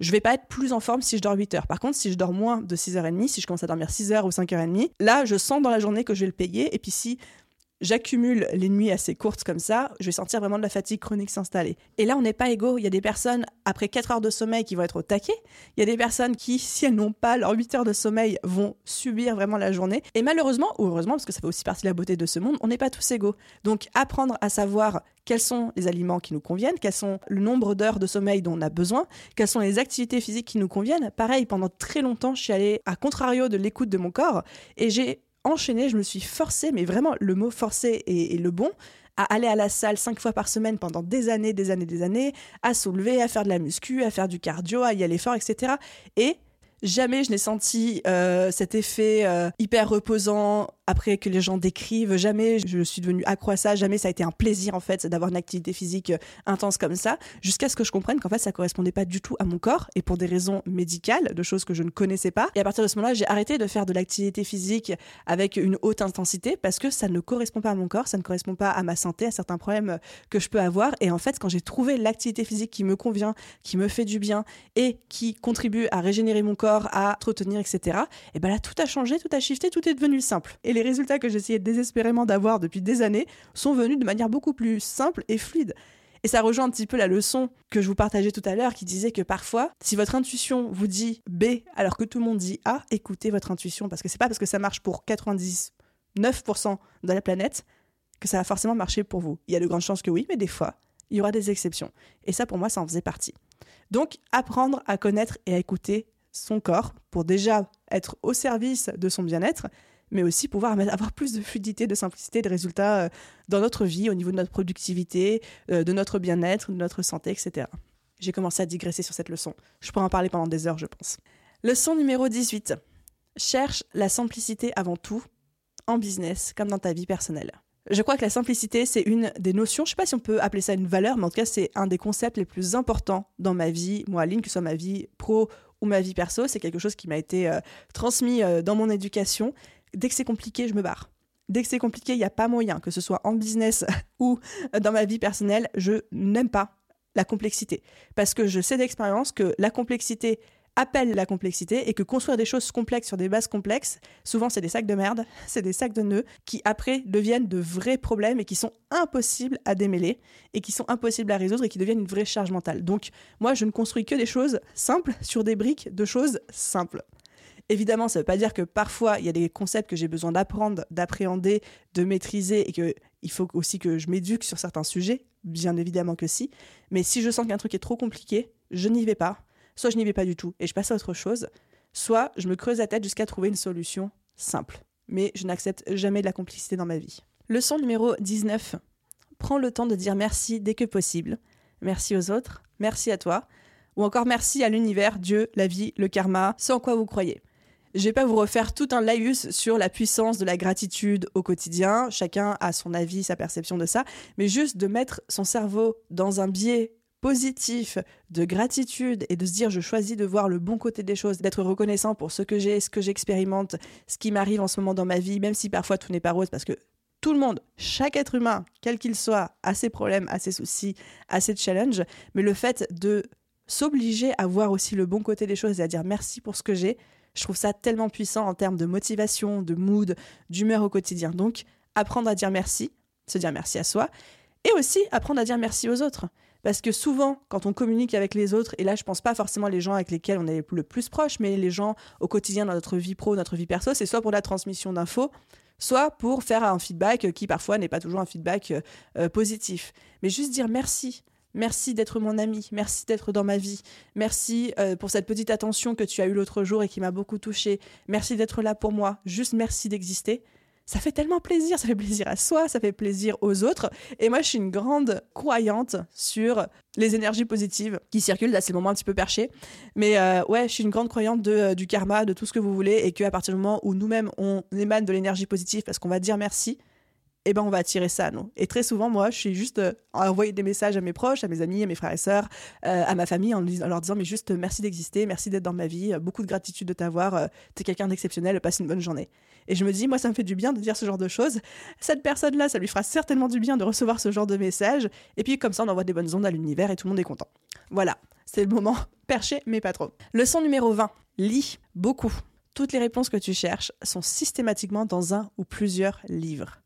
je vais pas être plus en forme si je dors 8 heures. Par contre, si je dors moins de 6h30, si je commence à dormir 6 heures ou 5h30, là, je sens dans la journée que je vais le payer. Et puis si j'accumule les nuits assez courtes comme ça, je vais sentir vraiment de la fatigue chronique s'installer. Et là, on n'est pas égaux. Il y a des personnes, après 4 heures de sommeil, qui vont être au taquet. Il y a des personnes qui, (laughs) si elles n'ont pas leurs 8 heures de sommeil, vont subir vraiment la journée. Et malheureusement, ou heureusement, parce que ça fait aussi partie de la beauté de ce monde, on n'est pas tous égaux. Donc, apprendre à savoir quels sont les aliments qui nous conviennent, quels sont le nombre d'heures de sommeil dont on a besoin, quelles sont les activités physiques qui nous conviennent. Pareil, pendant très longtemps, je suis allée à contrario de l'écoute de mon corps et j'ai enchaîné, je me suis forcée, mais vraiment le mot forcé est, le bon, à aller à la salle cinq fois par semaine pendant des années, des années, des années, à soulever, à faire de la muscu, à faire du cardio, à y aller fort, etc. Et jamais je n'ai senti euh, cet effet euh, hyper reposant, après que les gens décrivent. Jamais je suis devenue accro à ça, jamais ça a été un plaisir en fait d'avoir une activité physique euh, intense comme ça, jusqu'à ce que je comprenne qu'en fait ça correspondait pas du tout à mon corps et pour des raisons médicales, de choses que je ne connaissais pas. Et à partir de ce moment-là, j'ai arrêté de faire de l'activité physique avec une haute intensité parce que ça ne correspond pas à mon corps, ça ne correspond pas à ma santé, à certains problèmes que je peux avoir. Et en fait, quand j'ai trouvé l'activité physique qui me convient, qui me fait du bien et qui contribue à régénérer mon corps, à entretenir, etc. Et ben là, tout a changé, tout a shifté, tout est devenu simple. Et les résultats que j'essayais désespérément d'avoir depuis des années sont venus de manière beaucoup plus simple et fluide. Et ça rejoint un petit peu la leçon que je vous partageais tout à l'heure qui disait que parfois, si votre intuition vous dit B alors que tout le monde dit A, écoutez votre intuition parce que c'est pas parce que ça marche pour 99% de la planète que ça va forcément marcher pour vous. Il y a de grandes chances que oui, mais des fois, il y aura des exceptions. Et ça, pour moi, ça en faisait partie. Donc, apprendre à connaître et à écouter son corps pour déjà être au service de son bien-être, mais aussi pouvoir avoir plus de fluidité, de simplicité, de résultats euh, dans notre vie, au niveau de notre productivité, euh, de notre bien-être, de notre santé, etc. J'ai commencé à digresser sur cette leçon. Je pourrais en parler pendant des heures, je pense. Leçon numéro 18. Cherche la simplicité avant tout, en business comme dans ta vie personnelle. Je crois que la simplicité, c'est une des notions, je ne sais pas si on peut appeler ça une valeur, mais en tout cas, c'est un des concepts les plus importants dans ma vie, moi, Aline, que ce soit ma vie pro ou ma vie perso. C'est quelque chose qui m'a été euh, transmis dans mon éducation dès que c'est compliqué, je me barre. Dès que c'est compliqué, il n'y a pas moyen, que ce soit en business (laughs) ou dans ma vie personnelle, je n'aime pas la complexité. Parce que je sais d'expérience que la complexité appelle la complexité et que construire des choses complexes sur des bases complexes, souvent c'est des sacs de merde, (laughs) c'est des sacs de nœuds qui après deviennent de vrais problèmes et qui sont impossibles à démêler et qui sont impossibles à résoudre et qui deviennent une vraie charge mentale. Donc moi je ne construis que des choses simples sur des briques de choses simples. Évidemment, ça ne veut pas dire que parfois, il y a des concepts que j'ai besoin d'apprendre, d'appréhender, de maîtriser et qu'il faut aussi que je m'éduque sur certains sujets. Bien évidemment que si. Mais si je sens qu'un truc est trop compliqué, je n'y vais pas. Soit je n'y vais pas du tout et je passe à autre chose. Soit je me creuse la tête jusqu'à trouver une solution simple. Mais je n'accepte jamais de la complicité dans ma vie. Leçon numéro 19. Prends le temps de dire merci dès que possible. Merci aux autres, merci à toi, ou encore merci à l'univers, Dieu, la vie, le karma, en quoi vous croyez. Je vais pas vous refaire tout un laïus sur la puissance de la gratitude au quotidien. Chacun a son avis, sa perception de ça. Mais juste de mettre son cerveau dans un biais positif de gratitude et de se dire je choisis de voir le bon côté des choses, d'être reconnaissant pour ce que j'ai, ce que j'expérimente, ce qui m'arrive en ce moment dans ma vie, même si parfois tout n'est pas rose parce que tout le monde, chaque être humain, quel qu'il soit, a ses problèmes, a ses soucis, a ses challenges, mais le fait de s'obliger à voir aussi le bon côté des choses et à dire merci pour ce que j'ai, je trouve ça tellement puissant en termes de motivation, de mood, d'humeur au quotidien. Donc, apprendre à dire merci, se dire merci à soi, et aussi apprendre à dire merci aux autres. Parce que souvent, quand on communique avec les autres, et là je pense pas forcément les gens avec lesquels on est le plus proche, mais les gens au quotidien dans notre vie pro, notre vie perso, c'est soit pour la transmission d'infos, soit pour faire un feedback qui parfois n'est pas toujours un feedback euh, positif. Mais juste dire merci, Merci d'être mon ami, merci d'être dans ma vie, merci euh, pour cette petite attention que tu as eue l'autre jour et qui m'a beaucoup touchée, merci d'être là pour moi, juste merci d'exister. Ça fait tellement plaisir, ça fait plaisir à soi, ça fait plaisir aux autres. Et moi, je suis une grande croyante sur les énergies positives qui circulent. Là, c'est le moment un petit peu perché. Mais euh, ouais, je suis une grande croyante de, euh, du karma, de tout ce que vous voulez. Et qu'à partir du moment où nous-mêmes, on émane de l'énergie positive parce qu'on va dire merci, eh ben on va attirer ça, non Et très souvent, moi, je suis juste euh, à envoyer des messages à mes proches, à mes amis, à mes frères et sœurs, euh, à ma famille, en, leur disant mais juste merci d'exister, merci d'être dans ma vie, euh, beaucoup de gratitude de t'avoir, t'es quelqu'un d'exceptionnel, passe une bonne journée. Et je me dis, moi, ça me fait du bien de dire ce genre de choses. Cette personne-là, ça lui fera certainement du bien de recevoir ce genre de messages. Et puis comme ça, on envoie des bonnes ondes à l'univers et tout le monde est content. Voilà, c'est le moment (laughs) perché, mais pas trop. Leçon numéro 20. Lis beaucoup. Toutes les réponses que tu cherches sont systématiquement dans un ou plusieurs livres.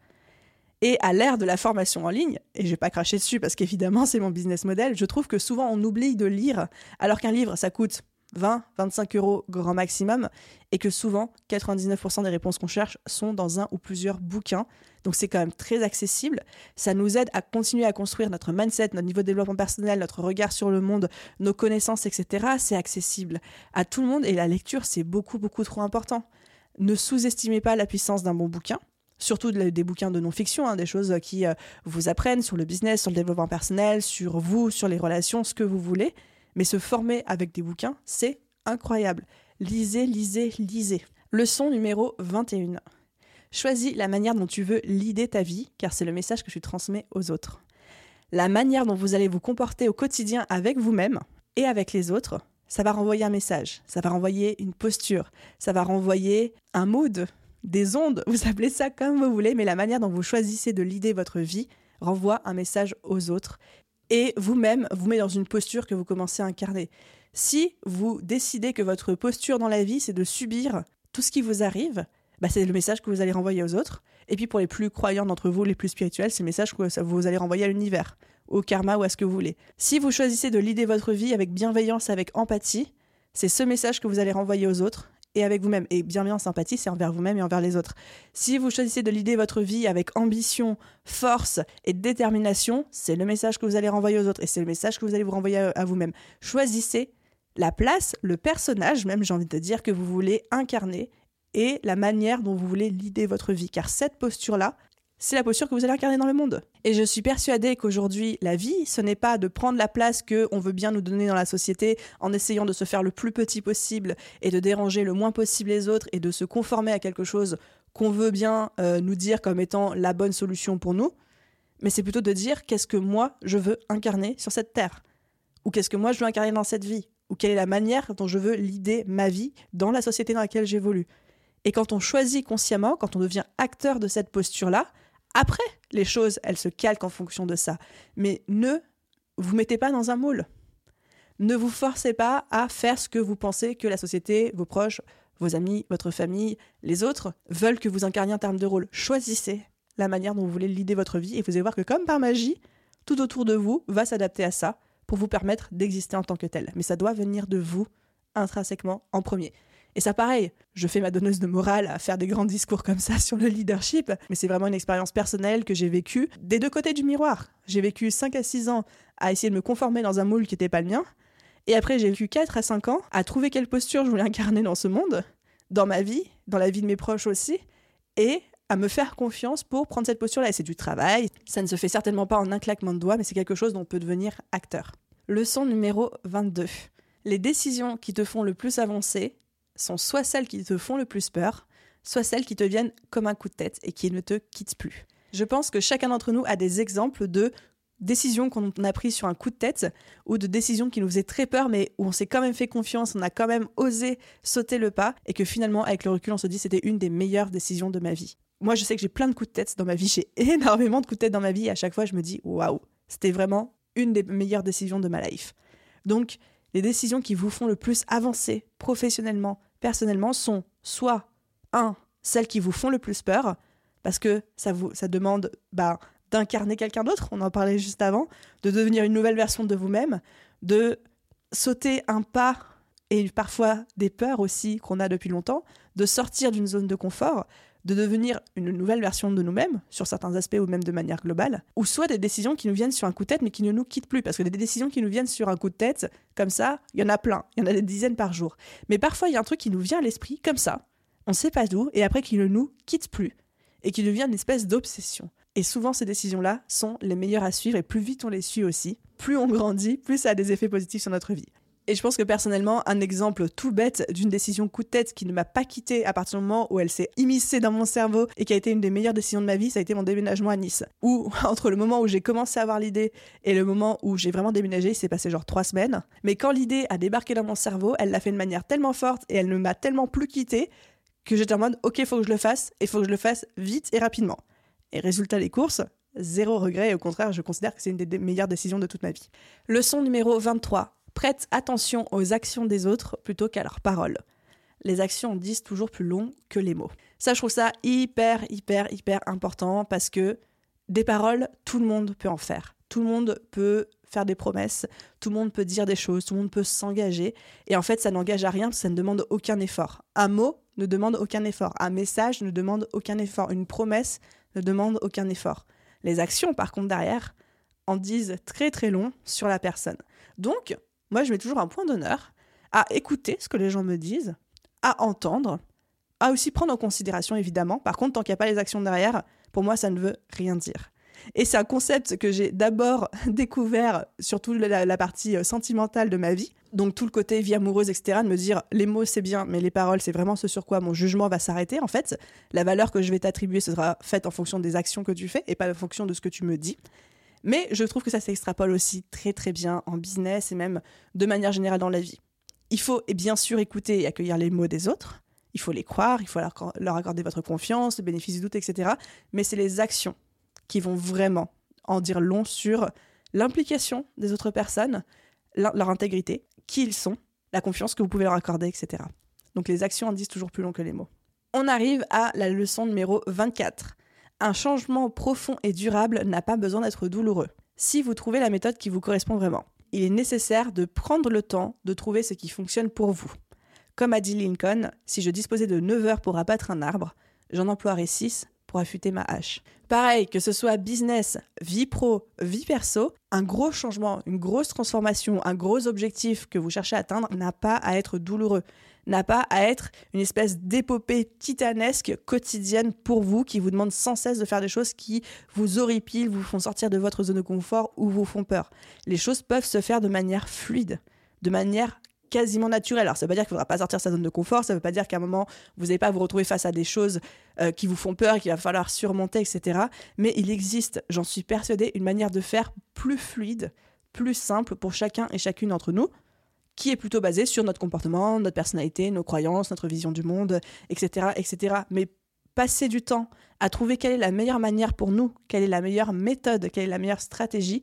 Et à l'ère de la formation en ligne, et je vais pas cracher dessus parce qu'évidemment (laughs) c'est mon business model, je trouve que souvent on oublie de lire alors qu'un livre ça coûte 20, 25 euros grand maximum, et que souvent 99% des réponses qu'on cherche sont dans un ou plusieurs bouquins. Donc c'est quand même très accessible. Ça nous aide à continuer à construire notre mindset, notre niveau de développement personnel, notre regard sur le monde, nos connaissances, etc. C'est accessible à tout le monde et la lecture c'est beaucoup beaucoup trop important. Ne sous-estimez pas la puissance d'un bon bouquin surtout des bouquins de non-fiction, hein, des choses qui euh, vous apprennent sur le business, sur le développement personnel, sur vous, sur les relations, ce que vous voulez. Mais se former avec des bouquins, c'est incroyable. Lisez, lisez, lisez. Leçon numéro 21. Choisis la manière dont tu veux l'idée ta vie, car c'est le message que tu transmets aux autres. La manière dont vous allez vous comporter au quotidien avec vous-même et avec les autres, ça va renvoyer un message, ça va renvoyer une posture, ça va renvoyer un mood, des ondes, (laughs) vous appelez ça comme vous voulez, mais la manière dont vous choisissez de l'idée votre vie renvoie un message aux autres et vous-même vous met dans une posture que vous commencez à incarner. Si vous décidez que votre posture dans la vie, c'est de subir tout ce qui vous arrive, bah c'est le message que vous allez renvoyer aux autres. Et puis pour les plus croyants d'entre vous, les plus spirituels, c'est le message que vous allez renvoyer à l'univers, au karma ou à ce que vous voulez. Si vous choisissez de l'idée votre vie avec bienveillance, avec empathie, c'est ce message que vous allez renvoyer aux autres et avec vous-même. Et bienveillance, sympathie, c'est envers vous-même et envers les autres. Si vous choisissez de l'idée votre vie avec ambition, force et détermination, c'est le message que vous allez renvoyer aux autres et c'est le message que vous allez vous renvoyer à, vous-même. Choisissez la place, le personnage même, j'ai envie de dire, que vous voulez incarner et la manière dont vous voulez l'idée votre vie. Car cette posture-là, c'est la posture que vous allez incarner dans le monde. Et je suis persuadée qu'aujourd'hui, la vie, ce n'est pas de prendre la place que on veut bien nous donner dans la société en essayant de se faire le plus petit possible et de déranger le moins possible les autres et de se conformer à quelque chose qu'on veut bien euh, nous dire comme étant la bonne solution pour nous. Mais c'est plutôt de dire qu'est-ce que moi je veux incarner sur cette terre? Ou qu'est-ce que moi je veux incarner dans cette vie? Ou quelle est la manière dont je veux l'idée ma vie dans la société dans laquelle j'évolue? Et quand on choisit consciemment, quand on devient acteur de cette posture-là, après, les choses, elles se calquent en fonction de ça. Mais ne vous mettez pas dans un moule. Ne vous forcez pas à faire ce que vous pensez que la société, vos proches, vos amis, votre famille, les autres veulent que vous incarniez en termes de rôle. Choisissez la manière dont vous voulez l'idée votre vie et vous allez voir que comme par magie, tout autour de vous va s'adapter à ça pour vous permettre d'exister en tant que tel. Mais ça doit venir de vous intrinsèquement en premier. Et ça, pareil, je fais ma donneuse de morale à faire des grands discours comme ça (laughs) sur le leadership, mais c'est vraiment une expérience personnelle que j'ai vécue des deux côtés du miroir. J'ai vécu 5 à 6 ans à essayer de me conformer dans un moule qui n'était pas le mien, et après j'ai vécu 4 à 5 ans à trouver quelle posture je voulais incarner dans ce monde, dans ma vie, dans la vie de mes proches aussi, et à me faire confiance pour prendre cette posture-là. Et c'est du travail, ça ne se fait certainement pas en un claquement de doigts, mais c'est quelque chose dont on peut devenir acteur. Leçon numéro 22. Les décisions qui te font le plus avancer sont soit celles qui te font le plus peur, soit celles qui te viennent comme un coup de tête et qui ne te quittent plus. Je pense que chacun d'entre nous a des exemples de décisions qu'on a prises sur un coup de tête ou de décisions qui nous faisaient très peur mais où on s'est quand même fait confiance, on a quand même osé sauter le pas et que finalement avec le recul on se dit c'était une des meilleures décisions de ma vie. Moi je sais que j'ai plein de coups de tête dans ma vie, j'ai (laughs) énormément de coups de tête dans ma vie et à chaque fois je me dis waouh, c'était vraiment une des meilleures décisions de ma life. Donc les décisions qui vous font le plus avancer professionnellement, personnellement, sont soit, un, celles qui vous font le plus peur, parce que ça, vous, ça demande bah, d'incarner quelqu'un d'autre, on en parlait juste avant, de devenir une nouvelle version de vous-même, de sauter un pas et parfois des peurs aussi qu'on a depuis longtemps, de sortir d'une zone de confort, de devenir une nouvelle version de nous-mêmes, sur certains aspects ou même de manière globale, ou soit des décisions qui nous viennent sur un coup de tête mais qui ne nous quittent plus, parce que des décisions qui nous viennent sur un coup de tête, comme ça, il y en a plein, il y en a des dizaines par jour. Mais parfois, il y a un truc qui nous vient à l'esprit, comme ça, on ne sait pas d'où, et après qui ne nous quitte plus, et qui devient une espèce d'obsession. Et souvent, ces décisions-là sont les meilleures à suivre, et plus vite on les suit aussi, plus on grandit, plus ça a des effets positifs sur notre vie. Et je pense que personnellement, un exemple tout bête d'une décision coup de tête qui ne m'a pas quitté à partir du moment où elle s'est immiscée dans mon cerveau et qui a été une des meilleures décisions de ma vie, ça a été mon déménagement à Nice. Où (laughs) entre le moment où j'ai commencé à avoir l'idée et le moment où j'ai vraiment déménagé, il s'est passé genre trois semaines. Mais quand l'idée a débarqué dans mon cerveau, elle l'a fait de manière tellement forte et elle ne m'a tellement plus quitté que j'étais en mode ok, faut que je le fasse et faut que je le fasse vite et rapidement. Et résultat des courses, zéro regret et au contraire, je considère que c'est une des meilleures décisions de toute ma vie. Leçon numéro 23 prête attention aux actions des autres plutôt qu'à leurs paroles. Les actions disent toujours plus long que les mots. Ça, je trouve ça hyper, hyper, hyper important parce que des paroles, tout le monde peut en faire. Tout le monde peut faire des promesses, tout le monde peut dire des choses, tout le monde peut s'engager. Et en fait, ça n'engage à rien, ça ne demande aucun effort. Un mot ne demande aucun effort. Un message ne demande aucun effort. Une promesse ne demande aucun effort. Les actions, par contre, derrière, en disent très très long sur la personne. Donc, moi, je mets toujours un point d'honneur à écouter ce que les gens me disent, à entendre À aussi prendre en considération, évidemment. Par contre, tant qu'il n'y a pas les actions derrière, pour moi, ça ne veut rien dire. Et c'est un concept que j'ai d'abord (laughs) découvert, surtout la, la, partie euh, sentimentale de ma vie. Donc tout le côté vie amoureuse, etc. De me dire les mots c'est bien, mais les paroles c'est vraiment ce sur quoi mon jugement va s'arrêter. En fait, la valeur que je vais t'attribuer sera faite en fonction des actions que tu fais et pas en fonction de ce que tu me dis. Mais je trouve que ça s'extrapole aussi très très bien en business et même de manière générale dans la vie. Il faut et bien sûr écouter et accueillir les mots des autres. Il faut les croire, il faut leur accorder votre confiance, le bénéfice du doute, etc. Mais c'est les actions qui vont vraiment en dire long sur l'implication des autres personnes, leur intégrité, qui ils sont, la confiance que vous pouvez leur accorder, etc. Donc les actions en disent toujours plus long que les mots. On arrive à la leçon numéro 24. Un changement profond et durable n'a pas besoin d'être douloureux. Si vous trouvez la méthode qui vous correspond vraiment, il est nécessaire de prendre le temps de trouver ce qui fonctionne pour vous. Comme a dit Lincoln, si je disposais de 9 heures pour abattre un arbre, j'en emploierais 6 pour affûter ma hache. Pareil, que ce soit business, vie pro, vie perso, un gros changement, une grosse transformation, un gros objectif que vous cherchez à atteindre n'a pas à être douloureux, n'a pas à être une espèce d'épopée titanesque quotidienne pour vous qui vous demande sans cesse de faire des choses qui vous horripilent, vous font sortir de votre zone de confort ou vous font peur. Les choses peuvent se faire de manière fluide, de manière quasiment naturel. Alors, ça veut pas dire qu'il ne faudra pas sortir sa zone de confort, ça ne veut pas dire qu'à un moment, vous n'allez pas vous retrouver face à des choses euh, qui vous font peur qu'il va falloir surmonter, etc. Mais il existe, j'en suis persuadée, une manière de faire plus fluide, plus simple pour chacun et chacune d'entre nous, qui est plutôt basée sur notre comportement, notre personnalité, nos croyances, notre vision du monde, etc. etc. Mais passer du temps à trouver quelle est la meilleure manière pour nous, quelle est la meilleure méthode, quelle est la meilleure stratégie,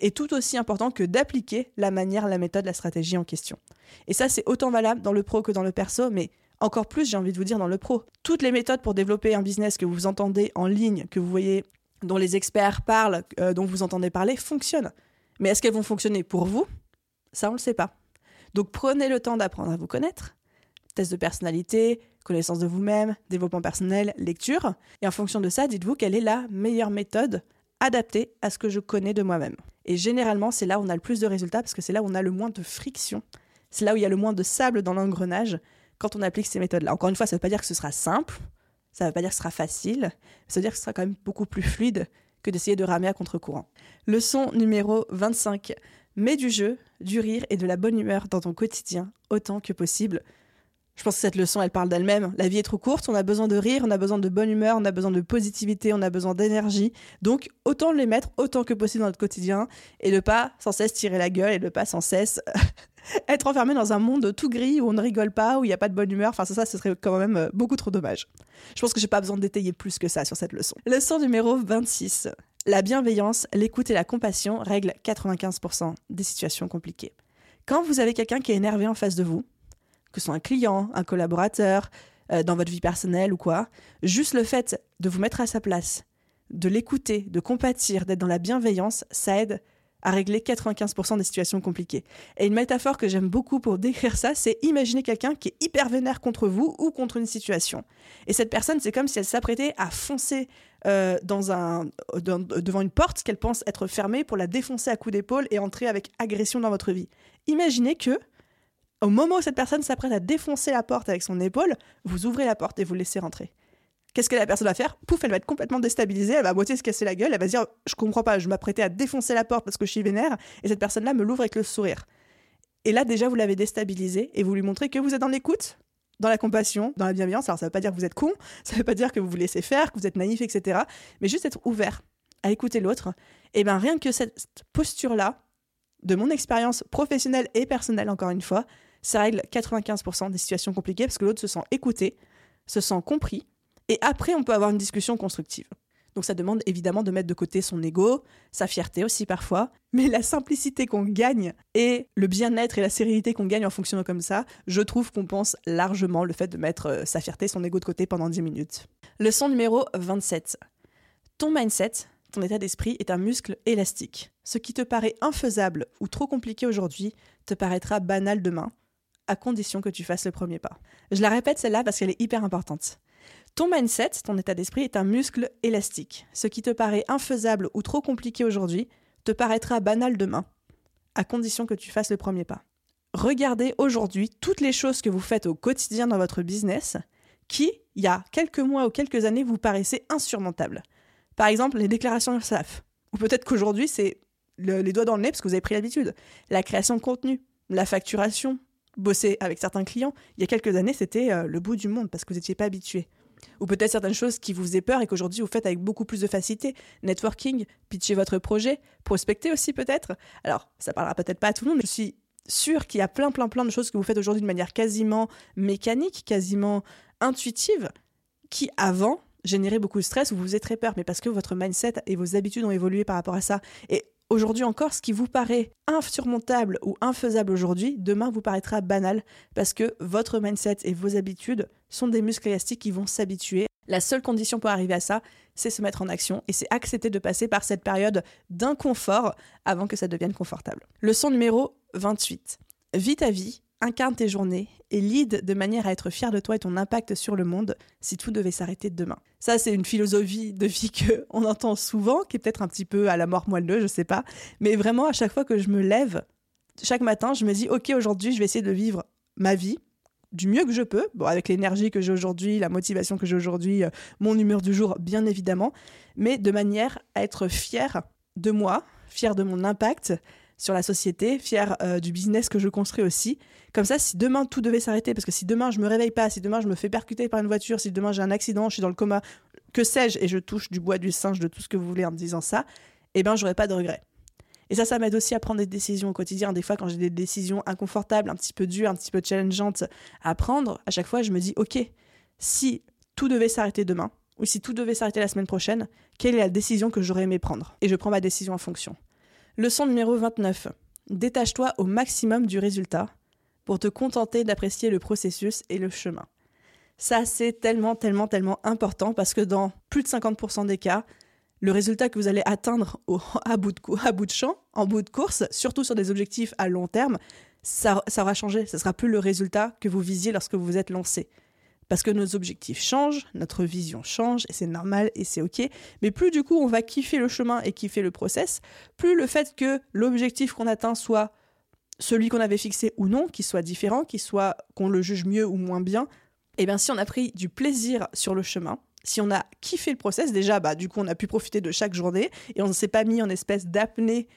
est tout aussi important que d'appliquer la manière, la méthode, la stratégie en question. Et ça, c'est autant valable dans le pro que dans le perso, mais encore plus, j'ai envie de vous dire, dans le pro. Toutes les méthodes pour développer un business que vous entendez en ligne, que vous voyez, dont les experts parlent, euh, dont vous entendez parler, fonctionnent. Mais est-ce qu'elles vont fonctionner pour vous? Ça, on ne le sait pas. Donc prenez le temps d'apprendre à vous connaître. Test de personnalité, connaissance de vous-même, développement personnel, lecture. Et en fonction de ça, dites-vous quelle est la meilleure méthode adaptée à ce que je connais de moi-même. Et généralement, c'est là où on a le plus de résultats parce que c'est là où on a le moins de friction. C'est là où il y a le moins de sable dans l'engrenage quand on applique ces méthodes-là. Encore une fois, ça ne veut pas dire que ce sera simple, ça ne veut pas dire que ce sera facile, ça veut dire que ce sera quand même beaucoup plus fluide que d'essayer de ramer à contre-courant. Leçon numéro 25. Mets du jeu, du rire et de la bonne humeur dans ton quotidien autant que possible. Je pense que cette leçon, elle parle d'elle-même. La vie est trop courte, on a besoin de rire, on a besoin de bonne humeur, on a besoin de positivité, on a besoin d'énergie. Donc, autant les mettre autant que possible dans notre quotidien et ne pas sans cesse tirer la gueule et ne pas sans cesse (laughs) être enfermé dans un monde tout gris où on ne rigole pas, où il n'y a pas de bonne humeur. Enfin, ça, ça, ce serait quand même euh, beaucoup trop dommage. Je pense que j'ai pas besoin d'étayer plus que ça sur cette leçon. Leçon numéro 26. La bienveillance, l'écoute et la compassion règlent 95% des situations compliquées. Quand vous avez quelqu'un qui est énervé en face de vous, que ce soit un client, un collaborateur, euh, dans votre vie personnelle ou quoi, juste le fait de vous mettre à sa place, de l'écouter, de compatir, d'être dans la bienveillance, ça aide à régler 95% des situations compliquées. Et une métaphore que j'aime beaucoup pour décrire ça, c'est imaginer quelqu'un qui est hyper vénère contre vous ou contre une situation. Et cette personne, c'est comme si elle s'apprêtait à foncer euh, devant une porte qu'elle pense être fermée pour la défoncer à coups d'épaule et entrer avec agression dans votre vie. Imaginez que au moment où cette personne s'apprête à défoncer la porte avec son épaule, vous ouvrez la porte et vous laissez rentrer. Qu'est-ce que la personne va faire? Pouf, elle va être complètement déstabilisée, elle va à moitié se casser la gueule, elle va dire Je comprends pas, je m'apprêtais à défoncer la porte parce que je suis vénère, et cette personne-là me l'ouvre avec le sourire. Et là, déjà, vous l'avez déstabilisé et vous lui montrez que vous êtes dans l'écoute, dans la compassion, dans la bienveillance. Alors, ça ne veut pas dire que vous êtes con, (laughs) ça ne veut pas dire que vous vous laissez faire, que vous êtes naïf, etc. Mais juste être ouvert à écouter l'autre. Et bien, rien que cette posture-là, de mon expérience professionnelle et personnelle, encore une fois, ça règle 95% des situations compliquées parce que l'autre se sent écouté, se sent compris, et après on peut avoir une discussion constructive. Donc ça demande évidemment de mettre de côté son ego, sa fierté aussi parfois, mais la simplicité qu'on gagne et le bien-être et la sérénité qu'on gagne en fonctionnant comme ça, je trouve qu'on pense largement le fait de mettre euh, sa fierté, son ego de côté pendant 10 minutes. Leçon numéro 27. Ton mindset, ton état d'esprit est un muscle élastique. Ce qui te paraît infaisable ou trop compliqué aujourd'hui te paraîtra banal demain à condition que tu fasses le premier pas. Je la répète celle-là parce qu'elle est hyper importante. Ton mindset, ton état d'esprit est un muscle élastique. Ce qui te paraît infaisable ou trop compliqué aujourd'hui te paraîtra banal demain, à condition que tu fasses le premier pas. Regardez aujourd'hui toutes les choses que vous faites au quotidien dans votre business qui, il y a quelques mois ou quelques années, vous paraissaient insurmontables. Par exemple, les déclarations URSAF. Ou peut-être qu'aujourd'hui, c'est les doigts dans le nez parce que vous avez pris l'habitude. La création de contenu, la facturation, bosser avec certains clients. Il y a quelques années, c'était euh, le bout du monde parce que vous n'étiez pas habitué. Ou peut-être certaines choses qui vous faisaient peur et qu'aujourd'hui vous faites avec beaucoup plus de facilité. Networking, pitcher votre projet, prospecter aussi peut-être. Alors, ça parlera peut-être pas à tout le monde, mais je suis sûre qu'il y a plein, plein, plein de choses que vous faites aujourd'hui de manière quasiment mécanique, quasiment intuitive, qui avant généraient beaucoup de stress ou vous faisiez très peur, mais parce que votre mindset et vos habitudes ont évolué par rapport à ça. Et aujourd'hui encore, ce qui vous paraît insurmontable ou infaisable aujourd'hui, demain vous paraîtra banal parce que votre mindset et vos habitudes sont des muscles élastiques qui vont s'habituer. La seule condition pour arriver à ça, c'est se mettre en action et c'est accepter de passer par cette période d'inconfort avant que ça devienne confortable. Leçon numéro 28. Vis ta vie incarne tes journées et lead de manière à être fier de toi et ton impact sur le monde si tout devait s'arrêter demain. Ça, c'est une philosophie de vie (laughs) que on entend souvent, qui est peut-être un petit peu à la mort moelleux, je sais pas. Mais vraiment, à chaque fois que je me lève, chaque matin, je me dis, OK, aujourd'hui, je vais essayer de vivre ma vie du mieux que je peux, bon, avec l'énergie que j'ai aujourd'hui, la motivation que j'ai aujourd'hui, euh, mon humeur du jour, bien évidemment, mais de manière à être fier de moi, fier de mon impact sur la société, fier euh, du business que je construis aussi. Comme ça, si demain tout devait s'arrêter, parce que si demain je me réveille pas, si demain je me fais percuter par une voiture, si demain j'ai un accident, je suis dans le coma, que sais-je, et je touche du bois, du singe, de tout ce que vous voulez en me disant ça, eh ben j'aurais pas de regrets. Et ça, ça m'aide aussi à prendre des décisions au quotidien. Des fois, quand j'ai des décisions inconfortables, un petit peu dures, un petit peu challengeantes à prendre, à chaque fois, je me dis, ok, si tout devait s'arrêter demain, ou si tout devait s'arrêter la semaine prochaine, quelle est la décision que j'aurais aimé prendre? Et je prends ma décision en fonction. Leçon numéro 29. Détache-toi au maximum du résultat pour te contenter d'apprécier le processus et le chemin. Ça, c'est tellement, tellement, tellement important parce que dans plus de 50% des cas, le résultat que vous allez atteindre au, (laughs) à, bout de, à bout de champ, en bout de course, surtout sur des objectifs à long terme, ça, ça aura changé. Ce sera plus le résultat que vous visiez lorsque vous vous êtes lancé. Parce que nos objectifs changent, notre vision change, et c'est normal et c'est ok. Mais plus du coup on va kiffer le chemin et kiffer le process, plus le fait que l'objectif qu'on atteint soit celui qu'on avait fixé ou non, qu'il soit différent, soit qu'on le juge mieux ou moins bien, et eh bien si on a pris du plaisir sur le chemin, si on a kiffé le process, déjà, bah, du coup, on a pu profiter de chaque journée et on ne s'est pas mis en espèce d'apnée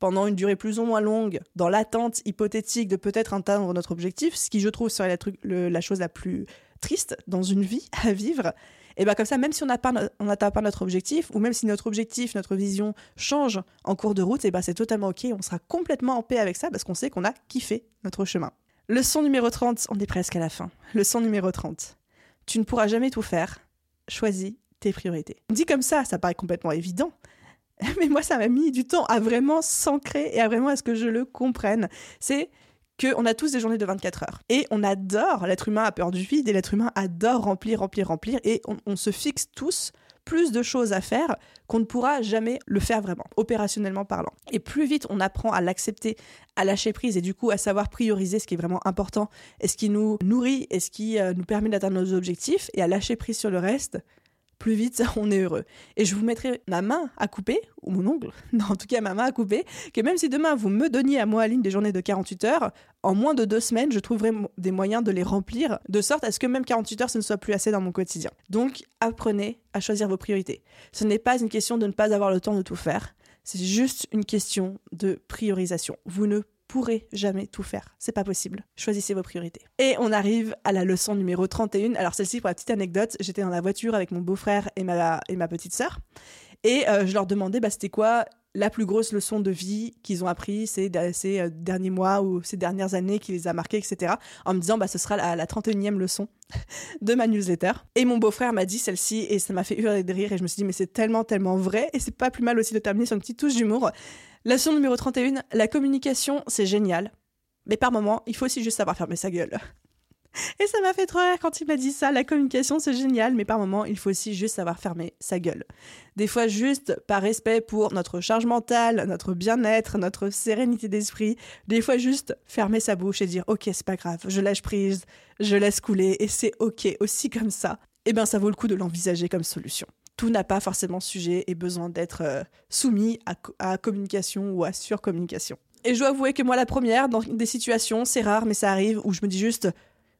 pendant une durée plus ou moins longue, dans l'attente hypothétique de peut-être atteindre notre objectif, ce qui, je trouve, serait la chose la plus triste dans une vie à vivre, et bien comme ça, même si on n'atteint pas notre objectif, ou même si notre objectif, notre vision change en cours de route, et ben c'est totalement ok, on sera complètement en paix avec ça parce qu'on sait qu'on a kiffé notre chemin. Leçon numéro 30, on est presque à la fin. Leçon numéro 30. Tu ne pourras jamais tout faire. Choisis tes priorités. Dit comme ça, ça paraît complètement évident. (laughs) Mais moi, ça m'a mis du temps à vraiment s'ancrer et à vraiment à ce que je le comprenne. C'est qu'on a tous des journées de 24 heures. Et on adore, l'être humain a peur du vide et l'être humain adore remplir, remplir, remplir. Et on, se fixe tous plus de choses à faire qu'on ne pourra jamais le faire vraiment, opérationnellement parlant. Et plus vite on apprend à l'accepter, à lâcher prise et du coup à savoir prioriser ce qui est vraiment important et ce qui nous nourrit et ce qui euh, nous permet d'atteindre nos objectifs et à lâcher prise sur le reste, plus vite (laughs) on est heureux. Et je vous mettrai ma main à couper, ou mon ongle, (laughs) non, en tout cas ma main à couper, que même si demain vous me donniez à moi, Aline, des journées de 48 heures, en moins de deux semaines, je trouverai des moyens de les remplir, de sorte à ce que même 48 heures, ce ne soit plus assez dans mon quotidien. Donc, apprenez à choisir vos priorités. Ce n'est pas une question de ne pas avoir le temps de tout faire, c'est juste une question de priorisation. Vous ne pourrez jamais tout faire. C'est pas possible. Choisissez vos priorités. Et on arrive à la leçon numéro 31. Alors celle-ci, pour la petite anecdote, j'étais dans la voiture avec mon beau-frère et ma, et ma petite sœur. Et euh, je leur demandais, bah, c'était quoi la plus grosse leçon de vie qu'ils ont appris ces, ces, euh, derniers mois ou ces dernières années qui les a marqués, etc. En me disant, bah, ce sera la, la 31e leçon (laughs) de ma newsletter. Et mon beau-frère m'a dit celle-ci et ça m'a fait hurler de rire et je me suis dit, mais c'est tellement, tellement vrai et c'est pas plus mal aussi de terminer sur une petite touche d'humour. Leçon numéro 31, la communication, c'est génial. Mais par moment, il faut aussi juste savoir fermer sa gueule. (laughs) Et ça m'a fait trop rire quand il m'a dit ça. La communication, c'est génial, mais par moment, il faut aussi juste savoir fermer sa gueule. Des fois, juste par respect pour notre charge mentale, notre bien-être, notre sérénité d'esprit. Des fois, juste fermer sa bouche et dire, ok, c'est pas grave, je lâche prise, je laisse couler, et c'est ok aussi comme ça. Eh bien, ça vaut le coup de l'envisager comme solution tout n'a pas forcément sujet et besoin d'être euh, soumis à, communication ou à surcommunication. Et je dois avouer que moi, la première, dans des situations, c'est rare, mais ça arrive, où je me dis juste,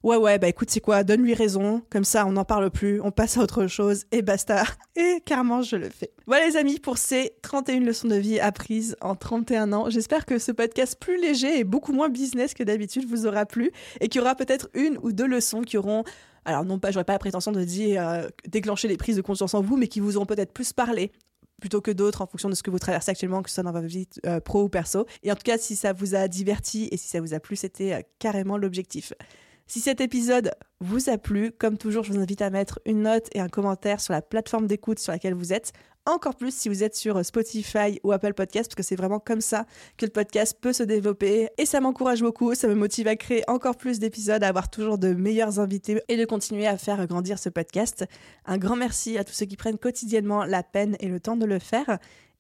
Ouais, ouais, bah écoute, c'est quoi, donne-lui raison, comme ça on n'en parle plus, on passe à autre chose, et basta. Et carrément, je le fais. Voilà les amis, pour ces 31 leçons de vie apprises en 31 ans, j'espère que ce podcast plus léger et beaucoup moins business que d'habitude vous aura plu, et qu'il y aura peut-être une ou deux leçons qui auront alors non pas, j'aurais pas la prétention de dire euh, déclencher les prises de conscience en vous, mais qui vous auront peut-être plus parlé plutôt que d'autres en fonction de ce que vous traversez actuellement, que ce soit dans votre vie euh, pro ou perso. Et en tout cas, si ça vous a diverti et si ça vous a plu, c'était euh, carrément l'objectif. Si cet épisode vous a plu, comme toujours, je vous invite à mettre une note et un commentaire sur la plateforme d'écoute sur laquelle vous êtes. Encore plus si vous êtes sur Spotify ou Apple Podcast, parce que c'est vraiment comme ça que le podcast peut se développer. Et ça m'encourage beaucoup, ça me motive à créer encore plus d'épisodes, à avoir toujours de meilleurs invités et de continuer à faire grandir ce podcast. Un grand merci à tous ceux qui prennent quotidiennement la peine et le temps de le faire.